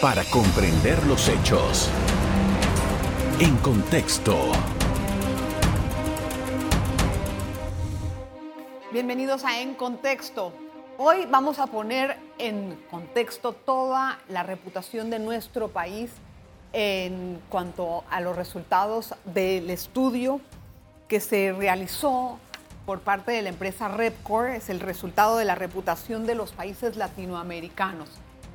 para comprender los hechos. En contexto. Bienvenidos a En Contexto. Hoy vamos a poner en contexto toda la reputación de nuestro país en cuanto a los resultados del estudio que se realizó por parte de la empresa Repcore, es el resultado de la reputación de los países latinoamericanos.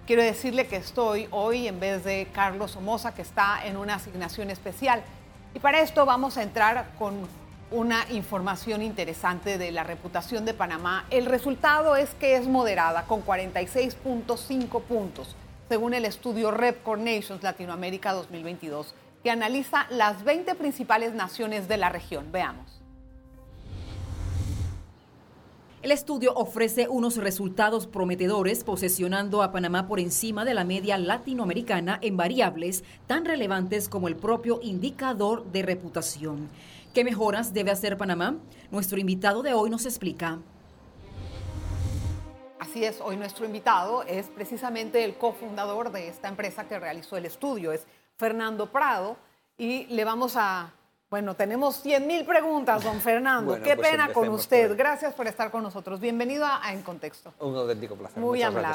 Quiero decirle que estoy hoy en vez de Carlos Somoza, que está en una asignación especial. Y para esto vamos a entrar con una información interesante de la reputación de Panamá. El resultado es que es moderada, con 46.5 puntos, según el estudio Repcore Nations Latinoamérica 2022, que analiza las 20 principales naciones de la región. Veamos. El estudio ofrece unos resultados prometedores, posesionando a Panamá por encima de la media latinoamericana en variables tan relevantes como el propio indicador de reputación. ¿Qué mejoras debe hacer Panamá? Nuestro invitado de hoy nos explica. Así es, hoy nuestro invitado es precisamente el cofundador de esta empresa que realizó el estudio, es Fernando Prado, y le vamos a bueno, tenemos 100 mil preguntas, don Fernando. Qué pues pena con usted. Gracias por estar con nosotros. Bienvenido a, En Contexto. Un auténtico placer. Muy amable.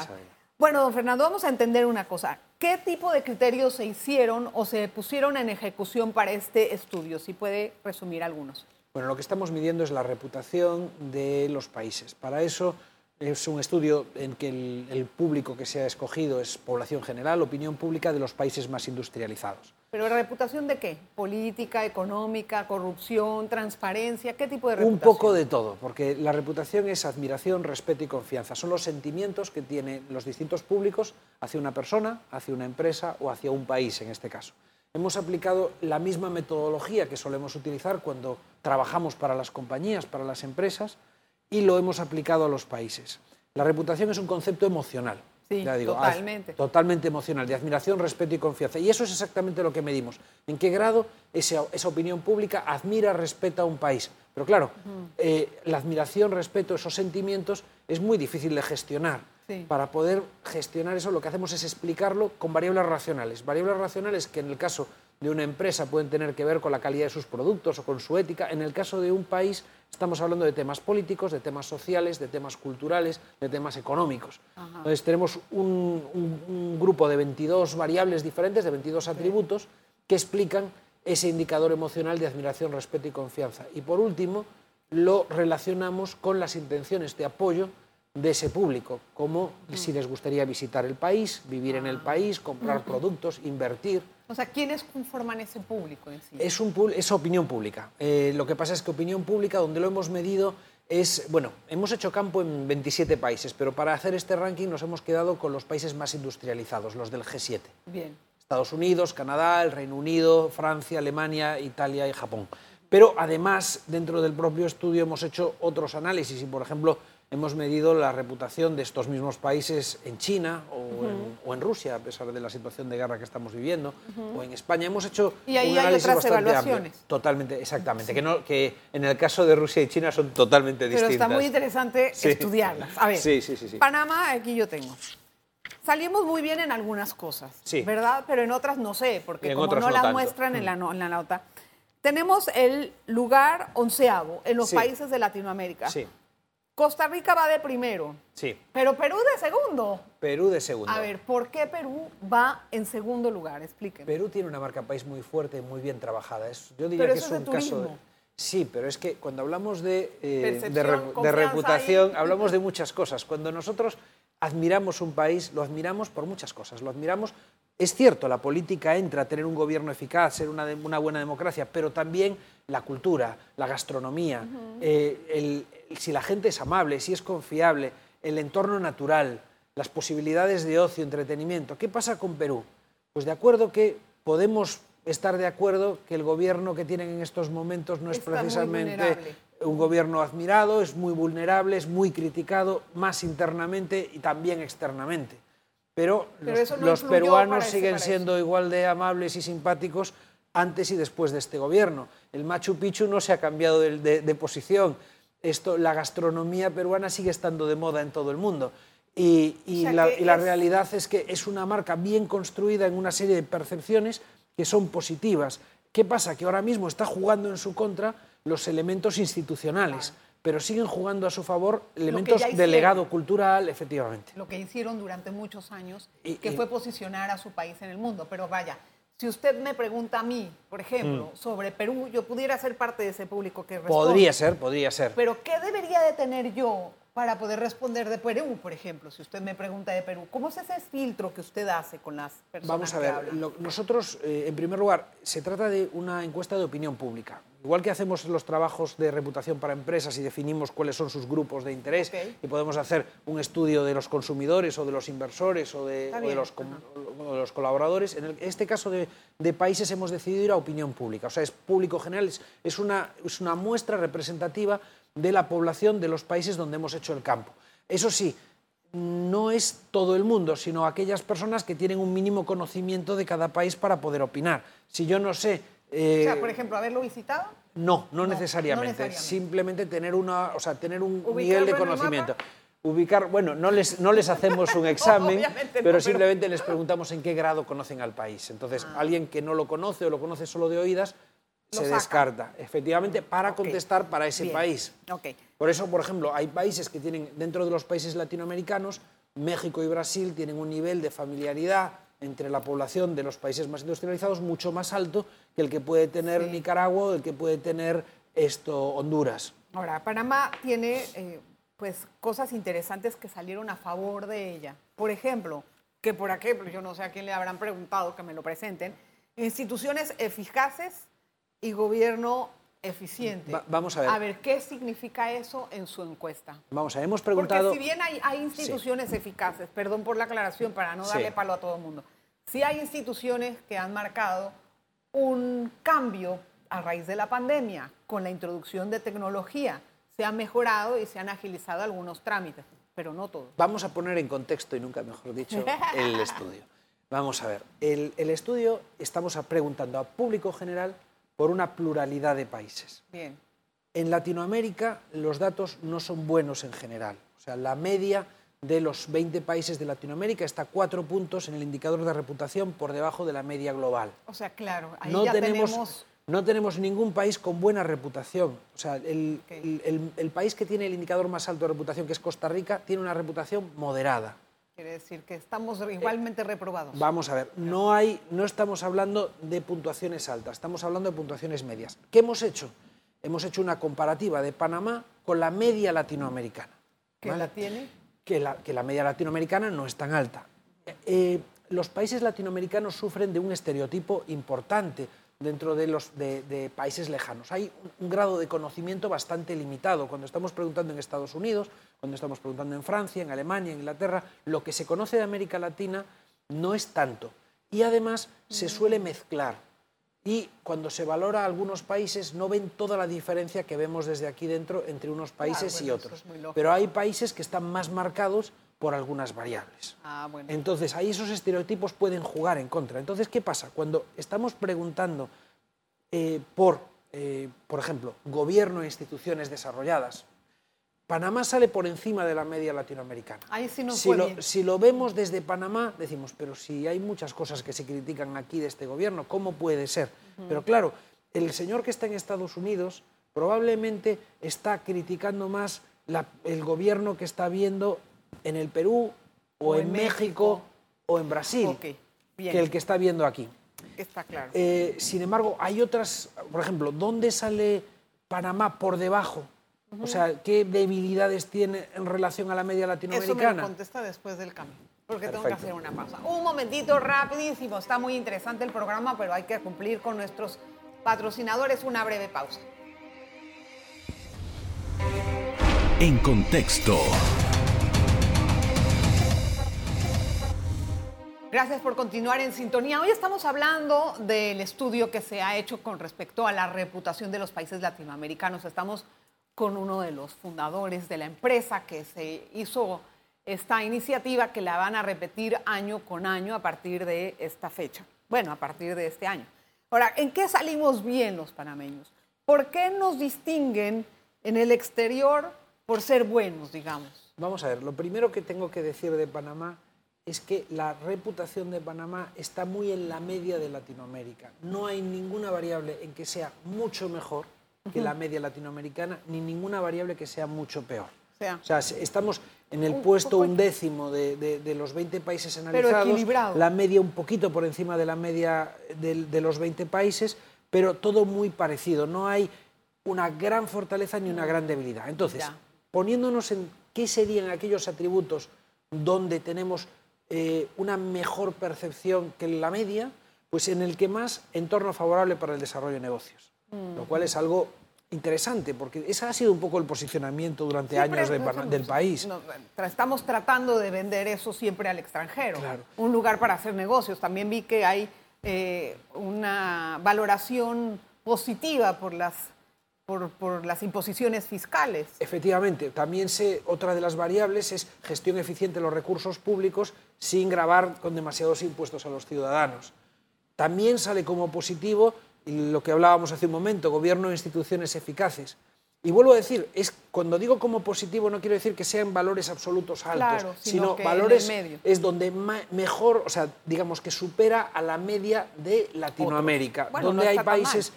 Bueno, don Fernando, vamos a entender una cosa. ¿Qué tipo de criterios se hicieron o se pusieron en ejecución para este estudio? Si puede resumir algunos. Bueno, lo que estamos midiendo es la reputación de los países. Para eso es un estudio en que el, el público que se ha escogido es población general, opinión pública de los países más industrializados. ¿Pero reputación de qué? ¿Política, económica, corrupción, transparencia? ¿Qué tipo de reputación? Un poco de todo, porque la reputación es admiración, respeto y confianza. Son los sentimientos que tienen los distintos públicos hacia una persona, hacia una empresa o hacia un país en este caso. Hemos aplicado la misma metodología que solemos utilizar cuando trabajamos para las compañías, para las empresas, y lo hemos aplicado a los países. La reputación es un concepto emocional. Sí, totalmente. Totalmente emocional, de admiración, respeto y confianza. Y eso es exactamente lo que medimos. ¿En qué grado esa, opinión pública admira, respeta a un país? Pero claro, eh, la admiración, respeto, esos sentimientos es muy difícil de gestionar. Para poder gestionar eso lo que hacemos es explicarlo con variables racionales. Variables racionales que en el caso de una empresa pueden tener que ver con la calidad de sus productos o con su ética. En el caso de un país estamos hablando de temas políticos, de temas sociales, de temas culturales, de temas económicos. Entonces tenemos un, grupo de 22 variables diferentes, de 22 atributos, que explican ese indicador emocional de admiración, respeto y confianza. Y por último, lo relacionamos con las intenciones de apoyo de ese público, como si les gustaría visitar el país, vivir en el ah. país, comprar productos, invertir. O sea, ¿quiénes conforman ese público en sí? Es, un, es opinión pública. Eh, lo que pasa es que opinión pública, donde lo hemos medido, es, bueno, hemos hecho campo en 27 países, pero para hacer este ranking nos hemos quedado con los países más industrializados, los del G7. Bien. Estados Unidos, Canadá, el Reino Unido, Francia, Alemania, Italia y Japón. Pero además, dentro del propio estudio hemos hecho otros análisis y, por ejemplo, hemos medido la reputación de estos mismos países en China o, en, Rusia, a pesar de la situación de guerra que estamos viviendo, o en España. Hemos hecho y ahí hay otras evaluaciones. Totalmente, exactamente. Que, no, que en el caso de Rusia y China son totalmente distintas. Pero está muy interesante estudiarlas. A ver, sí, sí, sí, Panamá, aquí yo tengo. Salimos muy bien en algunas cosas, ¿verdad? Pero en otras no sé, porque como no, las muestran en la, en la nota. Tenemos el lugar onceavo en los países de Latinoamérica. Sí. Costa Rica va de primero. Sí. Pero Perú de segundo. Perú de segundo. A ver, ¿por qué Perú va en segundo lugar? Explíquenme. Perú tiene una marca país muy fuerte y muy bien trabajada. yo diría que es, un caso. Sí, pero es que cuando hablamos de, eh, de, reputación, hablamos de muchas cosas. Cuando nosotros admiramos un país, lo admiramos por muchas cosas. Lo admiramos es cierto, la política entra a tener un gobierno eficaz, ser una, buena democracia, pero también la cultura, la gastronomía, eh, si la gente es amable, si es confiable, el entorno natural, las posibilidades de ocio, entretenimiento. ¿Qué pasa con Perú? Pues de acuerdo que podemos estar de acuerdo que el gobierno que tienen en estos momentos no es precisamente un gobierno admirado, es muy vulnerable, es muy criticado, más internamente y también externamente pero, los, peruanos siguen siendo igual de amables y simpáticos antes y después de este gobierno. El Machu Picchu no se ha cambiado de, posición. Esto, la gastronomía peruana sigue estando de moda en todo el mundo. Y, la, realidad es que es una marca bien construida en una serie de percepciones que son positivas. ¿Qué pasa? Que ahora mismo está jugando en su contra los elementos institucionales, pero siguen jugando a su favor elementos de legado cultural, efectivamente. Lo que hicieron durante muchos años, que fue posicionar a su país en el mundo. Pero vaya, si usted me pregunta a mí, por ejemplo, mm. sobre Perú, yo pudiera ser parte de ese público que responde. Podría ser, podría ser. Pero ¿qué debería de tener yo para poder responder de Perú, por ejemplo, si usted me pregunta de Perú. ¿Cómo es ese filtro que usted hace con las personas Vamos a ver, nosotros, eh, en primer lugar, se trata de una encuesta de opinión pública. Igual que hacemos los trabajos de reputación para empresas y definimos cuáles son sus grupos de interés y podemos hacer un estudio de los consumidores o de los inversores o de, los, los, colaboradores, en este caso de, países hemos decidido ir a opinión pública. O sea, es público general, es, una, es una muestra representativa de la población de los países donde hemos hecho el campo. Eso sí, no es todo el mundo, sino aquellas personas que tienen un mínimo conocimiento de cada país para poder opinar. Si yo no sé... Eh, o sea, por ejemplo, haberlo visitado. No, no, necesariamente. Simplemente tener, una, o sea, tener un nivel de conocimiento. Ubicar, bueno, no les, no les hacemos un examen, pero simplemente les preguntamos en qué grado conocen al país. Entonces, ah. alguien que no lo conoce o lo conoce solo de oídas, se descarta, efectivamente, para contestar para ese país. Por eso, por ejemplo, hay países que tienen, dentro de los países latinoamericanos, México y Brasil tienen un nivel de familiaridad entre la población de los países más industrializados mucho más alto que el que puede tener Nicaragua o el que puede tener esto Honduras. Ahora, Panamá tiene eh, pues cosas interesantes que salieron a favor de ella. Por ejemplo, que por ejemplo, yo no sé a quién le habrán preguntado que me lo presenten, instituciones eficaces y gobierno eficiente. vamos a ver. A ver, ¿qué significa eso en su encuesta? Vamos a ver, hemos preguntado... Porque si bien hay, instituciones eficaces, perdón por la aclaración, para no darle palo a todo el mundo, sí hay instituciones que han marcado un cambio a raíz de la pandemia, con la introducción de tecnología. Se han mejorado y se han agilizado algunos trámites, pero no todos. Vamos a poner en contexto, y nunca mejor dicho, el estudio. Vamos a ver, el, el estudio estamos preguntando a público general por una pluralidad de países. Bien. En Latinoamérica los datos no son buenos en general. O sea, la media de los 20 países de Latinoamérica está cuatro puntos en el indicador de reputación por debajo de la media global. O sea, claro, ahí no ya tenemos, No tenemos ningún país con buena reputación. O sea, el, el país que tiene el indicador más alto de reputación, que es Costa Rica, tiene una reputación moderada. Quiere decir que estamos igualmente reprobados. Vamos a ver, no, hay, no estamos hablando de puntuaciones altas, estamos hablando de puntuaciones medias. ¿Qué hemos hecho? Hemos hecho una comparativa de Panamá con la media latinoamericana. ¿Qué la tiene? Que la, que la media latinoamericana no es tan alta. Eh, los países latinoamericanos sufren de un estereotipo importante dentro de los de, países lejanos. Hay un, grado de conocimiento bastante limitado. Cuando estamos preguntando en Estados Unidos, cuando estamos preguntando en Francia, en Alemania, en Inglaterra, lo que se conoce de América Latina no es tanto. Y además se suele mezclar. Y cuando se valora algunos países no ven toda la diferencia que vemos desde aquí dentro entre unos países y otros. Pero hay países que están más marcados por algunas variables. Ah, Entonces, ahí esos estereotipos pueden jugar en contra. Entonces, ¿qué pasa? Cuando estamos preguntando eh, por, eh, por ejemplo, gobierno e instituciones desarrolladas, Panamá sale por encima de la media latinoamericana. Ahí sí no si, lo, si lo vemos desde Panamá, decimos, pero si hay muchas cosas que se critican aquí de este gobierno, ¿cómo puede ser? Pero claro, el señor que está en Estados Unidos probablemente está criticando más el gobierno que está viendo en el Perú o, en, México, o en Brasil que el que está viendo aquí. Está claro. Eh, sin embargo, hay otras, por ejemplo, ¿dónde sale Panamá por debajo? O sea, ¿qué debilidades tiene en relación a la media latinoamericana? Eso me lo contesta después del cambio, porque tengo que hacer una pausa. Un momentito, rapidísimo. Está muy interesante el programa, pero hay que cumplir con nuestros patrocinadores. Una breve pausa. En contexto. Gracias por continuar en sintonía. Hoy estamos hablando del estudio que se ha hecho con respecto a la reputación de los países latinoamericanos. Estamos con uno de los fundadores de la empresa que se hizo esta iniciativa que la van a repetir año con año a partir de esta fecha. Bueno, a partir de este año. Ahora, ¿en qué salimos bien los panameños? ¿Por qué nos distinguen en el exterior por ser buenos, digamos? Vamos a ver, lo primero que tengo que decir de Panamá es que la reputación de Panamá está muy en la media de Latinoamérica. No hay ninguna variable en que sea mucho mejor que la media latinoamericana, ni ninguna variable que sea mucho peor. O sea, estamos en el puesto undécimo de, de, los 20 países analizados, la media un poquito por encima de la media de, los 20 países, pero todo muy parecido. No hay una gran fortaleza ni una gran debilidad. Entonces, poniéndonos en qué serían aquellos atributos donde tenemos eh, una mejor percepción que la media, pues en el que más entorno favorable para el desarrollo de negocios, lo cual es algo interesante, porque ese ha sido un poco el posicionamiento durante años del país. estamos tratando de vender eso siempre al extranjero, un lugar para hacer negocios. También vi que hay eh, una valoración positiva por las por, las imposiciones fiscales. Efectivamente, también se, otra de las variables es gestión eficiente de los recursos públicos sin grabar con demasiados impuestos a los ciudadanos. También sale como positivo lo que hablábamos hace un momento, gobierno e instituciones eficaces. Y vuelvo a decir, es, cuando digo como positivo no quiero decir que sean valores absolutos altos, sino, valores es donde mejor, o sea, digamos que supera a la media de Latinoamérica, donde hay países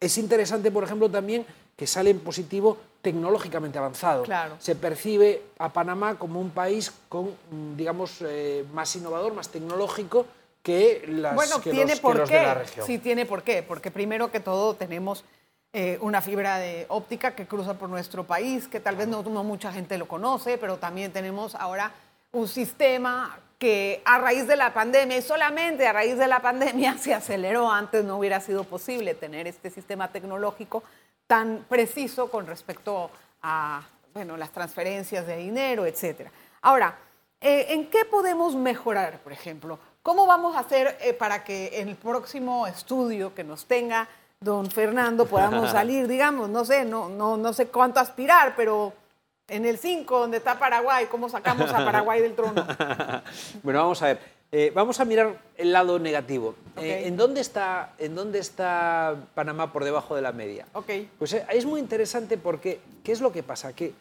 es interesante, por ejemplo, también que sale en positivo tecnológicamente avanzado. Se percibe a Panamá como un país con, mm, digamos, eh, más innovador, más tecnológico que, las, bueno, tiene por qué. de la región. Sí, tiene por qué. Porque primero que todo tenemos eh, una fibra de óptica que cruza por nuestro país, que tal vez no mucha gente lo conoce, pero también tenemos ahora un sistema que a raíz de la pandemia, y solamente a raíz de la pandemia se aceleró, antes no hubiera sido posible tener este sistema tecnológico tan preciso con respecto a bueno, las transferencias de dinero, etc. Ahora, eh, ¿en qué podemos mejorar, por ejemplo? ¿Cómo vamos a hacer eh, para que en el próximo estudio que nos tenga don Fernando podamos salir, digamos, no sé, no, no, no sé cuánto aspirar, pero en el 5, donde está Paraguay, ¿cómo sacamos a Paraguay del trono? bueno, vamos a ver. Eh, vamos a mirar el lado negativo. Eh, ¿en, dónde está, ¿En dónde está Panamá por debajo de la media? Okay. Pues eh, es muy interesante porque, ¿qué es lo que pasa? Que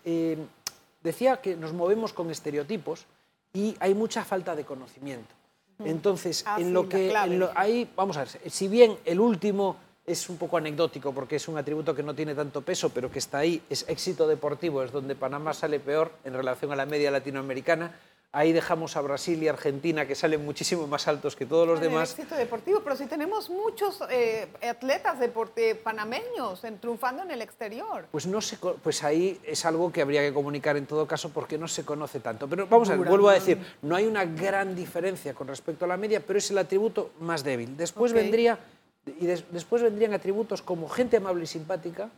decía que nos movemos con estereotipos y hay mucha falta de conocimiento. Entonces, ah, en lo que hay, vamos a ver, si bien el último es un poco anecdótico porque es un atributo que no tiene tanto peso, pero que está ahí, es éxito deportivo, es donde Panamá sale peor en relación a la media latinoamericana. Ahí dejamos a Brasil y Argentina, que salen muchísimo más altos que todos los demás. Éxito deportivo, pero sí tenemos muchos eh, atletas deporte panameños en, triunfando en el exterior. Pues, no se, pues ahí es algo que habría que comunicar en todo caso porque no se conoce tanto. Pero vamos a ver, vuelvo a decir, no hay una gran diferencia con respecto a la media, pero es el atributo más débil. Después vendría y después vendrían atributos como gente amable y simpática.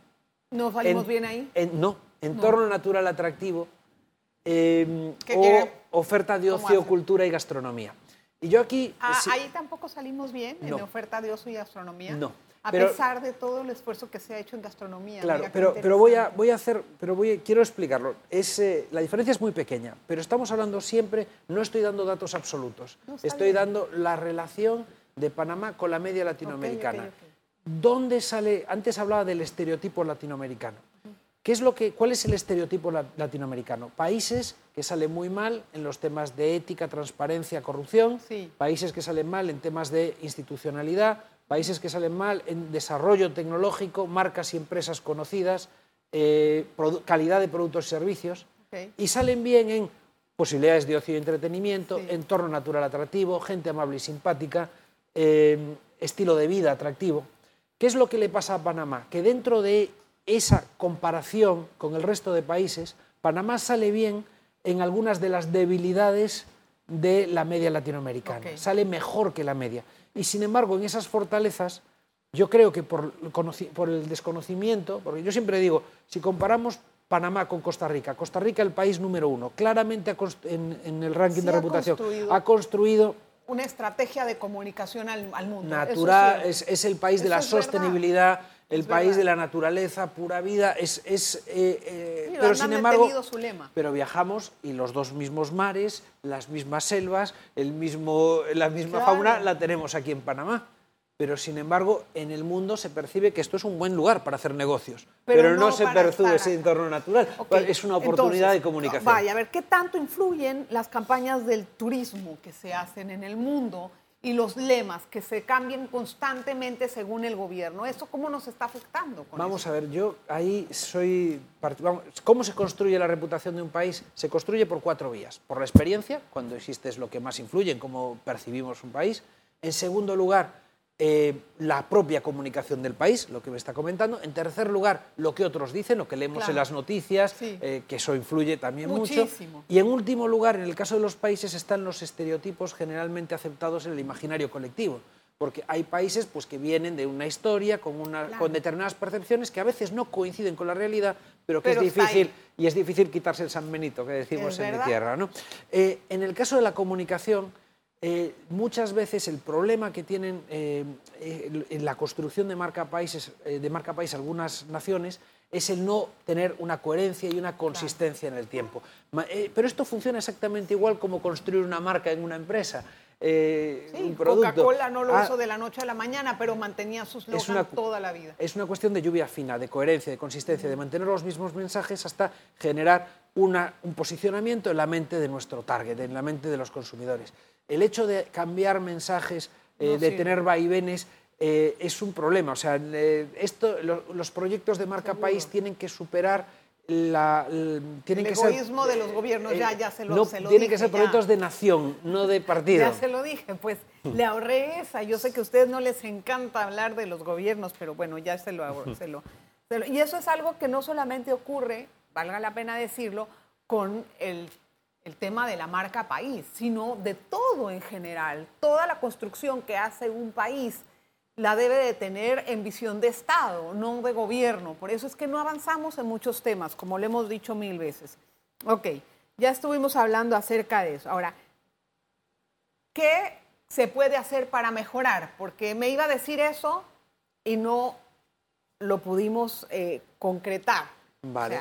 ¿No salimos bien ahí? no, entorno natural atractivo, em, o oferta de ocio, cultura y gastronomía. Y yo aquí... Ah, ahí tampoco salimos bien, en oferta de ocio y gastronomía. No. A pesar de todo el esfuerzo que se ha hecho en gastronomía. Claro, pero, pero voy, a, voy a hacer, pero voy, quiero explicarlo. Es, eh, la diferencia es muy pequeña, pero estamos hablando siempre, no estoy dando datos absolutos, estoy dando la relación de Panamá con la media latinoamericana. ¿Dónde sale? Antes hablaba del estereotipo latinoamericano. ¿Qué es lo que, ¿Cuál es el estereotipo latinoamericano? Países que salen muy mal en los temas de ética, transparencia, corrupción, países que salen mal en temas de institucionalidad, países que salen mal en desarrollo tecnológico, marcas y empresas conocidas, eh, calidad de productos y servicios, y salen bien en posibilidades de ocio y entretenimiento, entorno natural atractivo, gente amable y simpática, Em, estilo de vida atractivo. ¿Qué es lo que le pasa a Panamá? Que dentro de esa comparación con el resto de países, Panamá sale bien en algunas de las debilidades de la media latinoamericana, sale mejor que la media. Y sin embargo, en esas fortalezas, yo creo que por, el desconocimiento, porque yo siempre digo, si comparamos Panamá con Costa Rica, Costa Rica el país número uno, claramente en, el ranking de reputación, ha construido una estrategia de comunicación al, mundo. Natural, es, el país de la sostenibilidad, el país de la naturaleza, pura vida. Es, es eh, eh, pero sin embargo, su lema. pero viajamos y los dos mismos mares, las mismas selvas, el mismo, la misma fauna la tenemos aquí en Panamá. Pero sin embargo en el mundo se percibe que esto es un buen lugar para hacer negocios, pero, no, se percibe ese entorno natural. Es una oportunidad de comunicación. Vaya, a ver, ¿qué tanto influyen las campañas del turismo que se hacen en el mundo y los lemas que se cambian constantemente según el gobierno? ¿Eso cómo nos está afectando? Vamos a ver, yo ahí soy... ¿Cómo se construye la reputación de un país? Se construye por cuatro vías. Por la experiencia, cuando existe es lo que más influye en cómo percibimos un país. En segundo lugar, eh, la propia comunicación del país, lo que me está comentando. En tercer lugar, lo que otros dicen, lo que leemos en las noticias, eh, que eso influye también mucho. Y en último lugar, en el caso de los países, están los estereotipos generalmente aceptados en el imaginario colectivo. Porque hay países pues, que vienen de una historia con, una, con determinadas percepciones que a veces no coinciden con la realidad, pero que es difícil, y es difícil quitarse el San Benito, que decimos en mi tierra. ¿no? Eh, en el caso de la comunicación, eh, muchas veces el problema que tienen eh, en la construcción de marca, países, eh, de marca país algunas naciones es el no tener una coherencia y una consistencia en el tiempo. pero esto funciona exactamente igual como construir una marca en una empresa. sí, Coca-Cola no lo ah, hizo de la noche a la mañana, pero mantenía sus logos toda la vida. Es una cuestión de lluvia fina, de coherencia, de consistencia, de mantener los mismos mensajes hasta generar una, un posicionamiento en la mente de nuestro target, en la mente de los consumidores el hecho de cambiar mensajes, eh, de tener vaivenes, eh, es un problema. O sea, eh, esto, los proyectos de marca país tienen que superar la, tienen el egoísmo de los gobiernos, ya, ya se lo, no, se Tienen que ser proyectos de nación, no de partido. Ya se lo dije, pues le ahorré esa. Yo sé que a ustedes no les encanta hablar de los gobiernos, pero bueno, ya se lo, se lo, se lo Y eso es algo que no solamente ocurre, valga la pena decirlo, con el el tema de la marca país, sino de todo en general. Toda la construcción que hace un país la debe de tener en visión de Estado, no de gobierno. Por eso es que no avanzamos en muchos temas, como le hemos dicho mil veces. Ok, ya estuvimos hablando acerca de eso. Ahora, ¿qué se puede hacer para mejorar? Porque me iba a decir eso y no lo pudimos eh, concretar. Vale.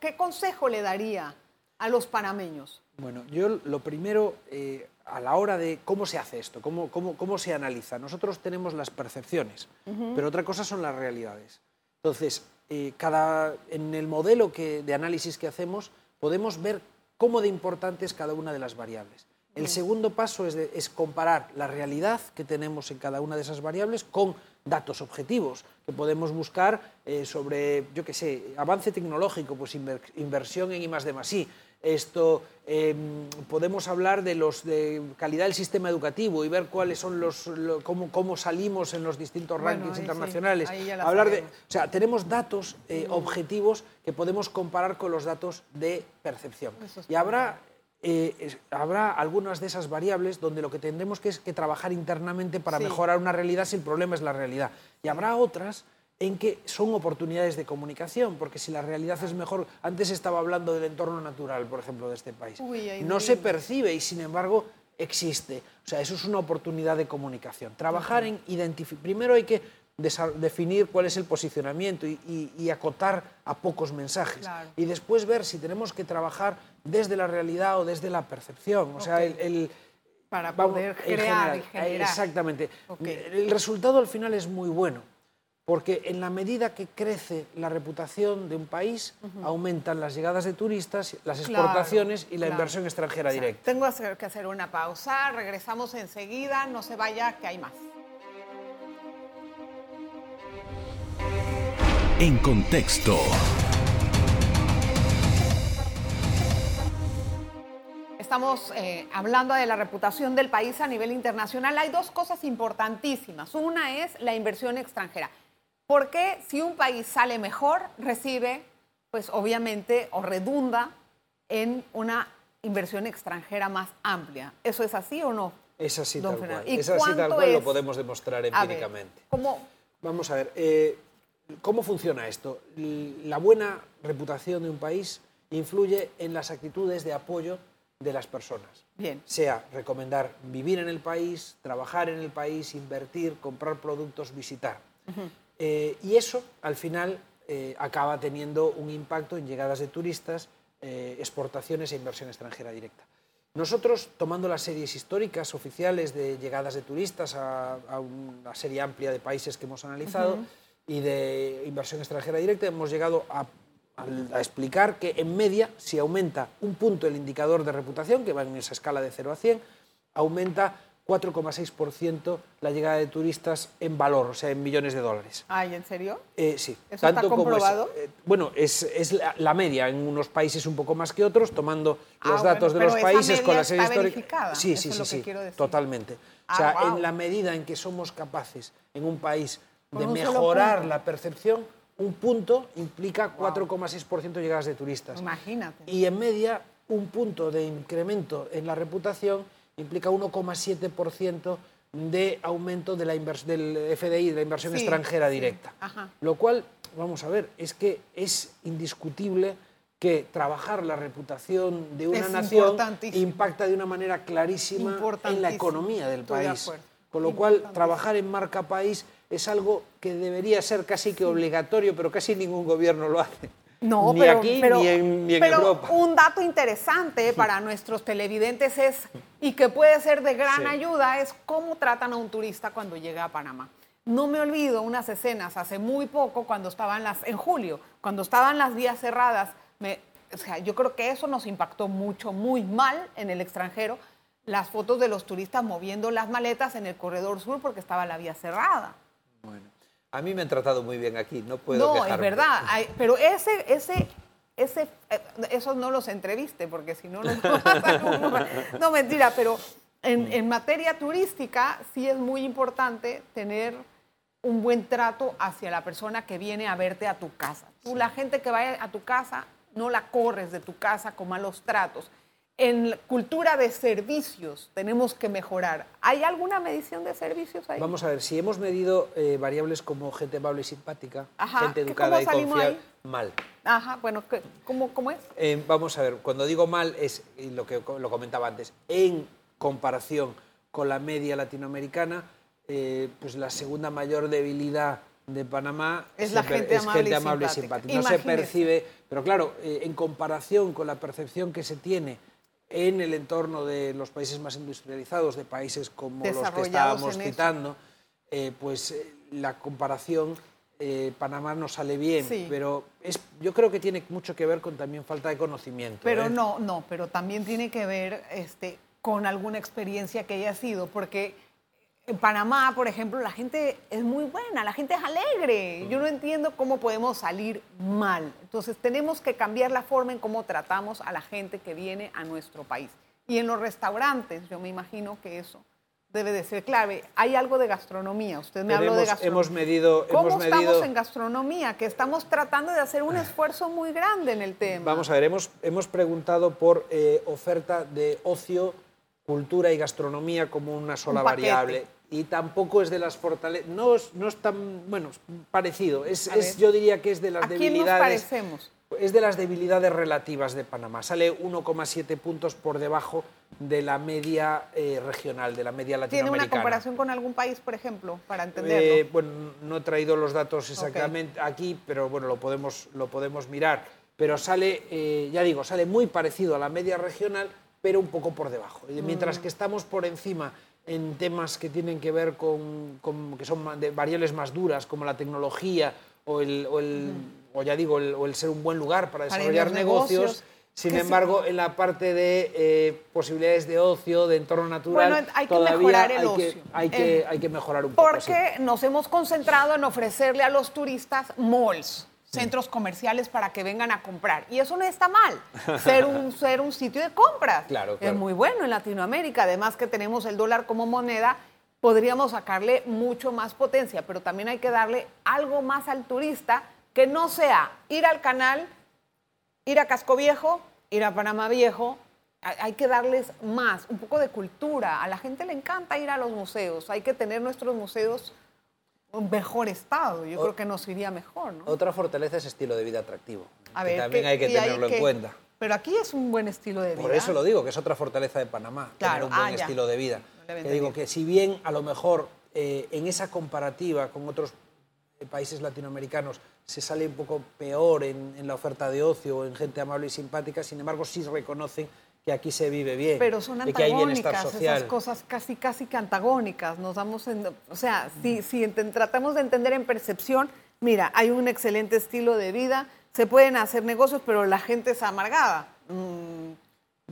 ¿Qué consejo le daría a los panameños? Bueno, yo lo primero, eh, a la hora de cómo se hace esto, cómo, cómo, cómo se analiza, nosotros tenemos las percepciones, pero otra cosa son las realidades. Entonces, eh, cada, en el modelo que, de análisis que hacemos, podemos ver cómo de importante es cada una de las variables. El segundo paso es, es, comparar la realidad que tenemos en cada una de esas variables con datos objetivos que podemos buscar eh, sobre, yo qué sé, avance tecnológico, pues inversión en I más de más I, esto, em, podemos hablar de, los, de calidad del sistema educativo y ver cuáles son los, cómo, salimos en los distintos rankings internacionales. hablar de, o sea, tenemos datos eh, objetivos que podemos comparar con los datos de percepción. Y habrá eh, habrá algunas de esas variables donde lo que tendremos que es que trabajar internamente para mejorar una realidad si el problema es la realidad. Y habrá otras en que son oportunidades de comunicación, porque si la realidad es mejor, antes estaba hablando del entorno natural, por ejemplo, de este país, no se percibe y sin embargo existe. O sea, eso es una oportunidad de comunicación. Trabajar en identificar, primero hay que definir cuál es el posicionamiento y, acotar a pocos mensajes. Y después ver si tenemos que trabajar desde la realidad o desde la percepción. O sea, el, para poder crear, Exactamente. El resultado al final es muy bueno porque en la medida que crece la reputación de un país, aumentan las llegadas de turistas, las exportaciones y la inversión extranjera directa. Tengo que hacer una pausa, regresamos enseguida, no se vaya, que hay más. En contexto. Estamos eh, hablando de la reputación del país a nivel internacional. Hay dos cosas importantísimas. Una es la inversión extranjera. Porque si un país sale mejor, recibe, pues obviamente, o redunda en una inversión extranjera más amplia. ¿Eso es así o no? Es así tal cual. es así tal cual, lo podemos demostrar empíricamente. ¿cómo? Vamos a ver, eh, ¿cómo funciona esto? La buena reputación de un país influye en las actitudes de apoyo de las personas. Bien. Sea recomendar vivir en el país, trabajar en el país, invertir, comprar productos, visitar. Eh, y eso, al final, eh, acaba teniendo un impacto en llegadas de turistas, eh, exportaciones e inversión extranjera directa. Nosotros, tomando las series históricas oficiales de llegadas de turistas a, una serie amplia de países que hemos analizado y de inversión extranjera directa, hemos llegado a, a, explicar que en media, si aumenta un punto el indicador de reputación, que va en esa escala de 0 a 100, aumenta 4,6% la llegada de turistas en valor, o sea, en millones de dólares. Ay, ¿en serio? Eh, sí. ¿Eso está comprobado? Eh, bueno, es, es la, media, en unos países un poco más que otros, tomando ah, los datos de los países con la serie histórica. Sí, sí, sí, sí, totalmente. o sea, ah, en la medida en que somos capaces en un país de mejorar la percepción, un punto implica 4,6% de llegadas de turistas. Imagínate. Y en media, un punto de incremento en la reputación implica 1,7% de aumento de la del FDI, de la inversión extranjera directa. Lo cual, vamos a ver, es que es indiscutible que trabajar la reputación de una nación impacta de una manera clarísima en la economía del país. Con lo cual, trabajar en marca país es algo que debería ser casi que obligatorio, pero casi ningún gobierno lo hace. No, ni pero, aquí pero, ni en, pero Un dato interesante para nuestros televidentes es, y que puede ser de gran ayuda, es cómo tratan a un turista cuando llega a Panamá. No me olvido unas escenas hace muy poco, cuando estaban las, en julio, cuando estaban las vías cerradas. Me, o sea, yo creo que eso nos impactó mucho, muy mal en el extranjero, las fotos de los turistas moviendo las maletas en el corredor sur porque estaba la vía cerrada. Bueno. A mí me han tratado muy bien aquí, no puedo No, es verdad, pero ese, ese, ese, eh, esos no los entreviste, porque si no, no No, mentira, pero en, en, materia turística sí es muy importante tener un buen trato hacia la persona que viene a verte a tu casa. Tú, la gente que vaya a tu casa, no la corres de tu casa con malos tratos en cultura de servicios tenemos que mejorar. ¿Hay alguna medición de servicios ahí? Vamos a ver, si hemos medido eh, variables como gente amable y simpática, gente educada y confiable, mal. Ajá, bueno, ¿cómo, cómo es? Eh, vamos a ver, cuando digo mal es lo que lo comentaba antes, en comparación con la media latinoamericana, eh, pues la segunda mayor debilidad de Panamá es la gente, amable, y simpática. No se percibe, pero claro, en comparación con la percepción que se tiene en el entorno de los países más industrializados, de países como los que estábamos citando, eh, pues eh, la comparación eh, Panamá no sale bien, pero es, yo creo que tiene mucho que ver con también falta de conocimiento. Pero no, no, pero también tiene que ver este, con alguna experiencia que haya sido, porque en Panamá, por ejemplo, la gente es muy buena, la gente es alegre. Yo no entiendo cómo podemos salir mal. Entonces tenemos que cambiar la forma en cómo tratamos a la gente que viene a nuestro país. Y en los restaurantes, yo me imagino que eso debe de ser clave. Hay algo de gastronomía. Usted me habló de gastronomía. Hemos medido. ¿Cómo estamos en gastronomía? Que estamos tratando de hacer un esfuerzo muy grande en el tema. Vamos a ver, hemos, hemos preguntado por eh, oferta de ocio cultura y gastronomía como una sola variable. Y tampoco es de las fortalezas, no, no es tan, bueno, parecido. Es, yo diría que es de las ¿A debilidades. Nos parecemos? Es de las debilidades relativas de Panamá. Sale 1,7 puntos por debajo de la media eh, regional, de la media latinoamericana. ¿Tiene una comparación con algún país, por ejemplo, para entenderlo? Eh, bueno, no he traído los datos exactamente aquí, pero bueno, lo podemos, lo podemos mirar. Pero sale, eh, ya digo, sale muy parecido a la media regional, pero un poco por debajo. Mientras mm. que estamos por encima en temas que tienen que ver con, que son de variables más duras, como la tecnología o el, o, el, o ya digo, el, o el, ser un buen lugar para desarrollar negocios, Sin embargo, en la parte de eh, posibilidades de ocio, de entorno natural, bueno, hay que mejorar el hay ocio. Que, hay, que, hay que mejorar un poco. Porque nos hemos concentrado en ofrecerle a los turistas malls centros comerciales para que vengan a comprar. Y eso no está mal, ser un, ser un sitio de compras. Claro, Es muy bueno en Latinoamérica, además que tenemos el dólar como moneda, podríamos sacarle mucho más potencia, pero también hay que darle algo más al turista que no sea ir al canal, ir a Casco Viejo, ir a Panamá Viejo, hay que darles más, un poco de cultura. A la gente le encanta ir a los museos, hay que tener nuestros museos un mejor estado. Yo creo que nos iría mejor, ¿no? Otra fortaleza es estilo de vida atractivo. A ver, también hay que tenerlo en cuenta. Pero aquí es un buen estilo de vida. Por eso lo digo, que es otra fortaleza de Panamá, tener un buen ah, estilo de vida. que digo que si bien a lo mejor eh, en esa comparativa con otros eh, países latinoamericanos se sale un poco peor en, en, la oferta de ocio o en gente amable y simpática, sin embargo sí reconocen que aquí se vive bien, pero son antagónicas, que hay bienestar social. Esas cosas casi, casi que antagónicas. Nos damos o sea, si, si tratamos de entender en percepción, mira, hay un excelente estilo de vida, se pueden hacer negocios, pero la gente es amargada. Mm,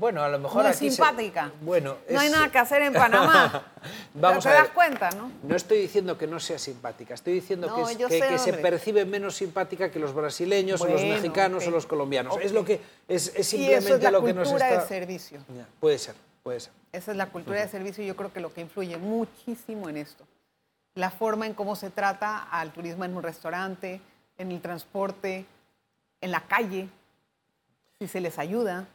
bueno, a lo mejor no es simpática. Bueno, no hay nada que hacer en Panamá. Vamos ¿Te das cuenta, no? No estoy diciendo que no sea simpática, estoy diciendo que, se percibe menos simpática que los brasileños o los mexicanos o los colombianos. Es lo que es, simplemente lo que nos está. es la cultura de servicio. puede ser, puede ser. Esa es la cultura de servicio. Yo creo que lo que influye muchísimo en esto, la forma en cómo se trata al turismo en un restaurante, en el transporte, en la calle, si se les ayuda.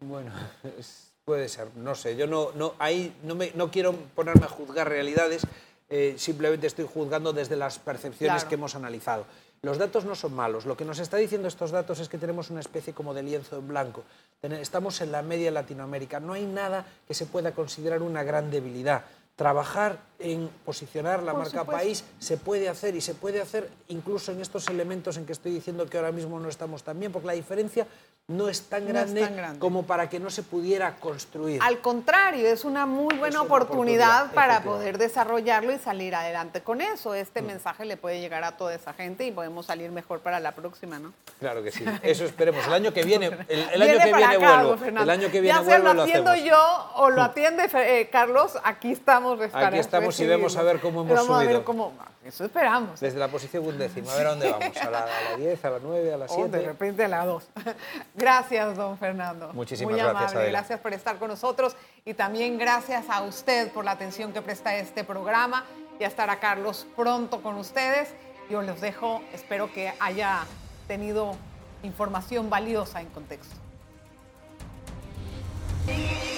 Bueno, puede ser, no sé. Yo no, no, ahí no, me, no quiero ponerme a juzgar realidades, eh, simplemente estoy juzgando desde las percepciones que hemos analizado. Los datos no son malos. Lo que nos está diciendo estos datos es que tenemos una especie como de lienzo en blanco. Estamos en la media Latinoamérica. No hay nada que se pueda considerar una gran debilidad. Trabajar en posicionar la marca país se puede hacer y se puede hacer incluso en estos elementos en que estoy diciendo que ahora mismo no estamos tan bien, porque la diferencia no es tan, grande, como para que no se pudiera construir. Al contrario, es una muy buena oportunidad, para poder desarrollarlo y salir adelante con eso. Este mm. mensaje le puede llegar a toda esa gente y podemos salir mejor para la próxima, ¿no? Claro que sí. Eso esperemos. El año que viene, el, año que viene vuelvo. El año que viene ya sea lo atiendo yo o lo atiende eh, Carlos, aquí estamos. Aquí estamos y vemos a ver cómo hemos vamos subido. A ver cómo, eso esperamos. Desde la posición undécima, a ver a dónde vamos. ¿A la, 10, a la 9, a la 7? de repente a la 2. Gracias, don Fernando. Muchísimas Muy gracias. Amable. Gracias por estar con nosotros y también gracias a usted por la atención que presta a este programa. Ya estará Carlos pronto con ustedes. Yo los dejo, espero que haya tenido información valiosa en contexto.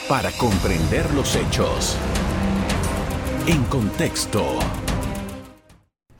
Para comprender los hechos. En contexto.